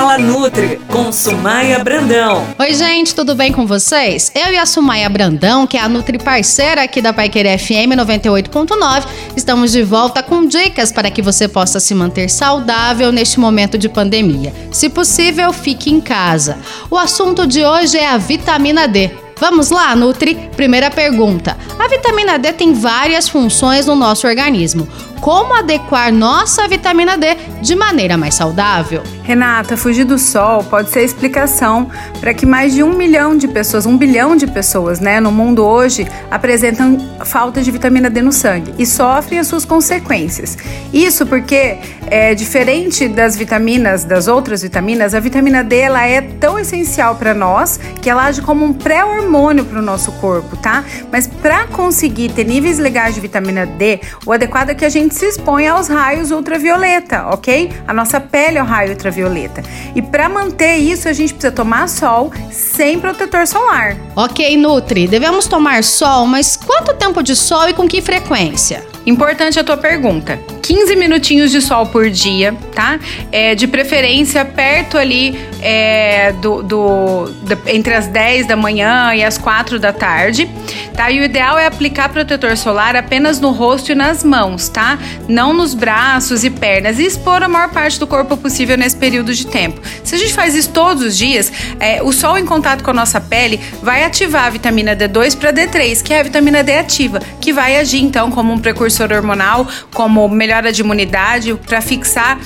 Fala Nutri, com Sumaia Brandão. Oi, gente, tudo bem com vocês? Eu e a Sumaia Brandão, que é a Nutri parceira aqui da Paiquerê FM 98.9, estamos de volta com dicas para que você possa se manter saudável neste momento de pandemia. Se possível, fique em casa. O assunto de hoje é a vitamina D. Vamos lá, Nutri? Primeira pergunta. A vitamina D tem várias funções no nosso organismo como adequar nossa vitamina D de maneira mais saudável. Renata, fugir do sol pode ser a explicação para que mais de um milhão de pessoas, um bilhão de pessoas, né, no mundo hoje apresentam falta de vitamina D no sangue e sofrem as suas consequências. Isso porque é diferente das vitaminas, das outras vitaminas, a vitamina D ela é tão essencial para nós que ela age como um pré-hormônio para o nosso corpo, tá? Mas para conseguir ter níveis legais de vitamina D, o adequado é que a gente gente se expõe aos raios ultravioleta, ok? A nossa pele é o raio ultravioleta. E para manter isso, a gente precisa tomar sol sem protetor solar. Ok, Nutri, devemos tomar sol, mas quanto tempo de sol e com que frequência? Importante a tua pergunta. 15 minutinhos de sol por dia, tá? É, de preferência perto ali é, do, do, do, entre as 10 da manhã e as 4 da tarde, tá? E o ideal é aplicar protetor solar apenas no rosto e nas mãos, tá? Não nos braços e pernas e expor a maior parte do corpo possível nesse período de tempo. Se a gente faz isso todos os dias, é, o sol em contato com a nossa pele vai ativar a vitamina D2 para D3, que é a vitamina D ativa, que vai agir então como um precursor hormonal, como melhor melhora de imunidade, para fixar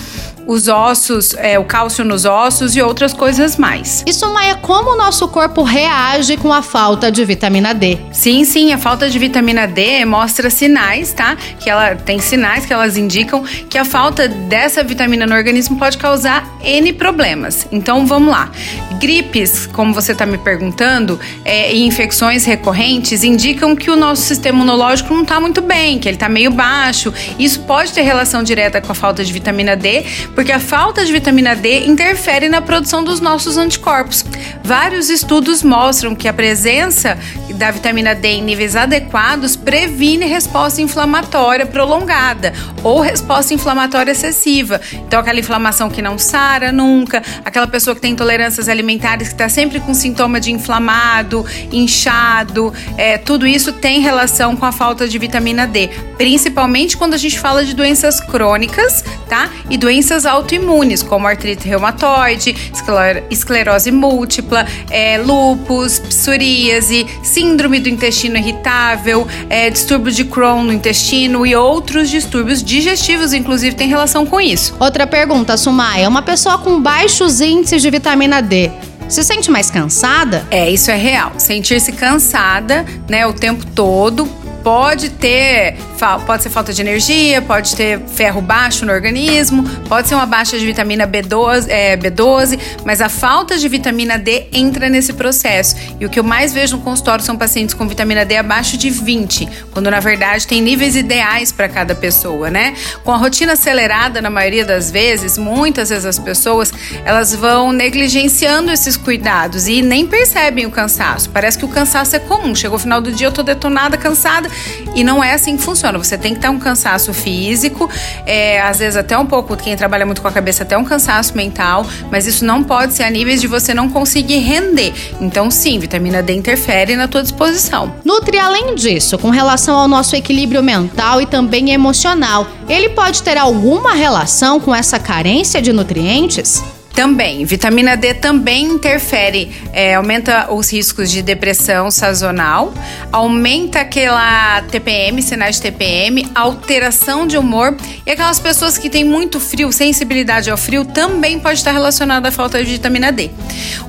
os ossos, é, o cálcio nos ossos e outras coisas mais. Isso, Maia, como o nosso corpo reage com a falta de vitamina D? Sim, sim, a falta de vitamina D mostra sinais, tá? Que ela tem sinais que elas indicam que a falta dessa vitamina no organismo pode causar N problemas. Então vamos lá. Gripes, como você está me perguntando, é, e infecções recorrentes indicam que o nosso sistema imunológico não está muito bem, que ele está meio baixo. Isso pode ter relação direta com a falta de vitamina D, porque a falta de vitamina D interfere na produção dos nossos anticorpos. Vários estudos mostram que a presença da vitamina D em níveis adequados previne resposta inflamatória prolongada ou resposta inflamatória excessiva. Então, aquela inflamação que não sara nunca, aquela pessoa que tem intolerâncias alimentares que está sempre com sintoma de inflamado, inchado, é, tudo isso tem relação com a falta de vitamina D, principalmente quando a gente fala de doenças crônicas, tá? E doenças autoimunes, como artrite reumatoide, esclerose múltipla, é, lúpus, psoríase, síndrome do intestino irritável, é, distúrbio de Crohn no intestino e outros distúrbios digestivos, inclusive, tem relação com isso. Outra pergunta, Sumaya. Uma pessoa com baixos índices de vitamina D se sente mais cansada? É, isso é real. Sentir-se cansada, né, o tempo todo pode ter, pode ser falta de energia, pode ter ferro baixo no organismo, pode ser uma baixa de vitamina B12, é, B12, mas a falta de vitamina D entra nesse processo. E o que eu mais vejo no consultório são pacientes com vitamina D abaixo de 20, quando na verdade tem níveis ideais para cada pessoa, né? Com a rotina acelerada, na maioria das vezes, muitas vezes as pessoas elas vão negligenciando esses cuidados e nem percebem o cansaço. Parece que o cansaço é comum. Chegou o final do dia, eu tô detonada, cansada, e não é assim que funciona. Você tem que ter um cansaço físico, é, às vezes até um pouco, quem trabalha muito com a cabeça, até um cansaço mental, mas isso não pode ser a níveis de você não conseguir render. Então, sim, vitamina D interfere na tua disposição. Nutri, além disso, com relação ao nosso equilíbrio mental e também emocional, ele pode ter alguma relação com essa carência de nutrientes? Também, vitamina D também interfere, é, aumenta os riscos de depressão sazonal, aumenta aquela TPM, sinais de TPM, alteração de humor e aquelas pessoas que têm muito frio, sensibilidade ao frio, também pode estar relacionada à falta de vitamina D.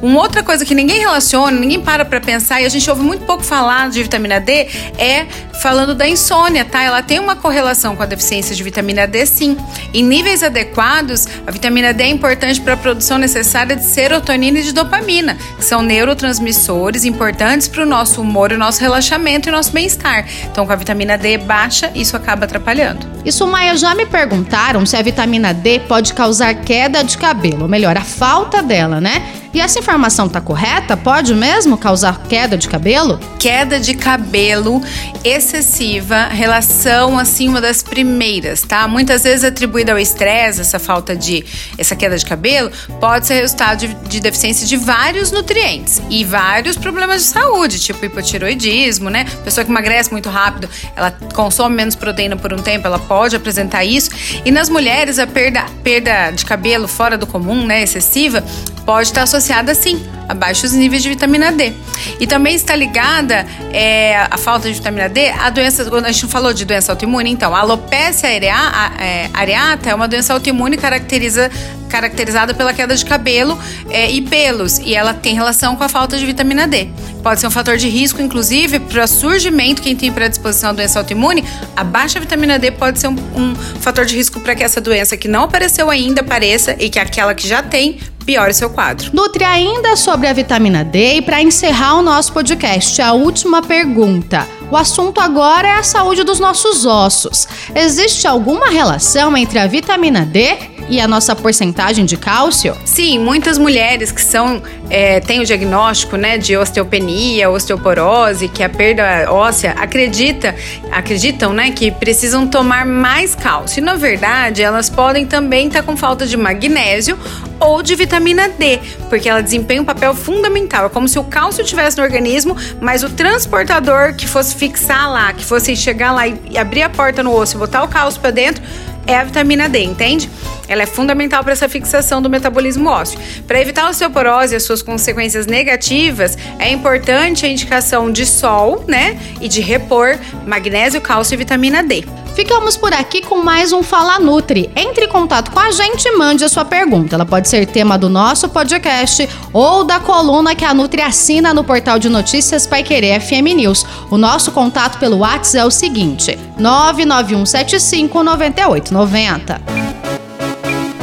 Uma outra coisa que ninguém relaciona, ninguém para para pensar e a gente ouve muito pouco falar de vitamina D é falando da insônia, tá? Ela tem uma correlação com a deficiência de vitamina D, sim. Em níveis adequados, a vitamina D é importante para a produção necessária de serotonina e de dopamina, que são neurotransmissores importantes para o nosso humor, o nosso relaxamento e o nosso bem-estar. Então, com a vitamina D baixa, isso acaba atrapalhando. Isso, Maia, já me perguntaram se a vitamina D pode causar queda de cabelo, ou melhor, a falta dela, né? E essa informação tá correta? Pode mesmo causar queda de cabelo? Queda de cabelo excessiva, relação assim uma das primeiras, tá? Muitas vezes atribuída ao estresse, essa falta de essa queda de cabelo, pode ser resultado de, de deficiência de vários nutrientes e vários problemas de saúde, tipo hipotiroidismo, né? Pessoa que emagrece muito rápido, ela consome menos proteína por um tempo, ela pode apresentar isso. E nas mulheres, a perda, perda de cabelo fora do comum, né, excessiva, pode estar associada sim a baixos níveis de vitamina D. E também está ligada é, a falta de vitamina D a doença, quando a gente falou de doença autoimune, então, a alopecia é, areata é uma doença autoimune caracteriza, caracterizada pela queda de cabelo é, e pelos, e ela tem relação com a falta de vitamina D. Pode ser um fator de risco, inclusive, para surgimento, quem tem predisposição à doença autoimune, a baixa vitamina D pode ser um, um fator de risco para que essa doença que não apareceu ainda apareça e que aquela que já tem piore seu quadro. Nutre ainda sobre a vitamina D e para encerrar o nosso podcast, a última pergunta. O assunto agora é a saúde dos nossos ossos. Existe alguma relação entre a vitamina D e a nossa porcentagem de cálcio? Sim, muitas mulheres que são é, têm o diagnóstico né, de osteopenia, osteoporose, que é a perda óssea, acredita, acreditam né, que precisam tomar mais cálcio. E na verdade, elas podem também estar com falta de magnésio ou de vitamina D, porque ela desempenha um papel fundamental. É como se o cálcio estivesse no organismo, mas o transportador que fosse fixar lá, que fosse chegar lá e abrir a porta no osso e botar o cálcio para dentro, é a vitamina D, entende? Ela é fundamental para essa fixação do metabolismo ósseo. Para evitar a osteoporose e as suas consequências negativas, é importante a indicação de sol, né? E de repor magnésio, cálcio e vitamina D. Ficamos por aqui com mais um Fala Nutri. Entre em contato com a gente e mande a sua pergunta. Ela pode ser tema do nosso podcast ou da coluna que a Nutri assina no portal de notícias Pai Querer FM News. O nosso contato pelo WhatsApp é o seguinte: 99175 9890.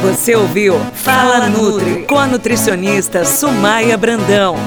Você ouviu Fala Nutri com a nutricionista Sumaia Brandão.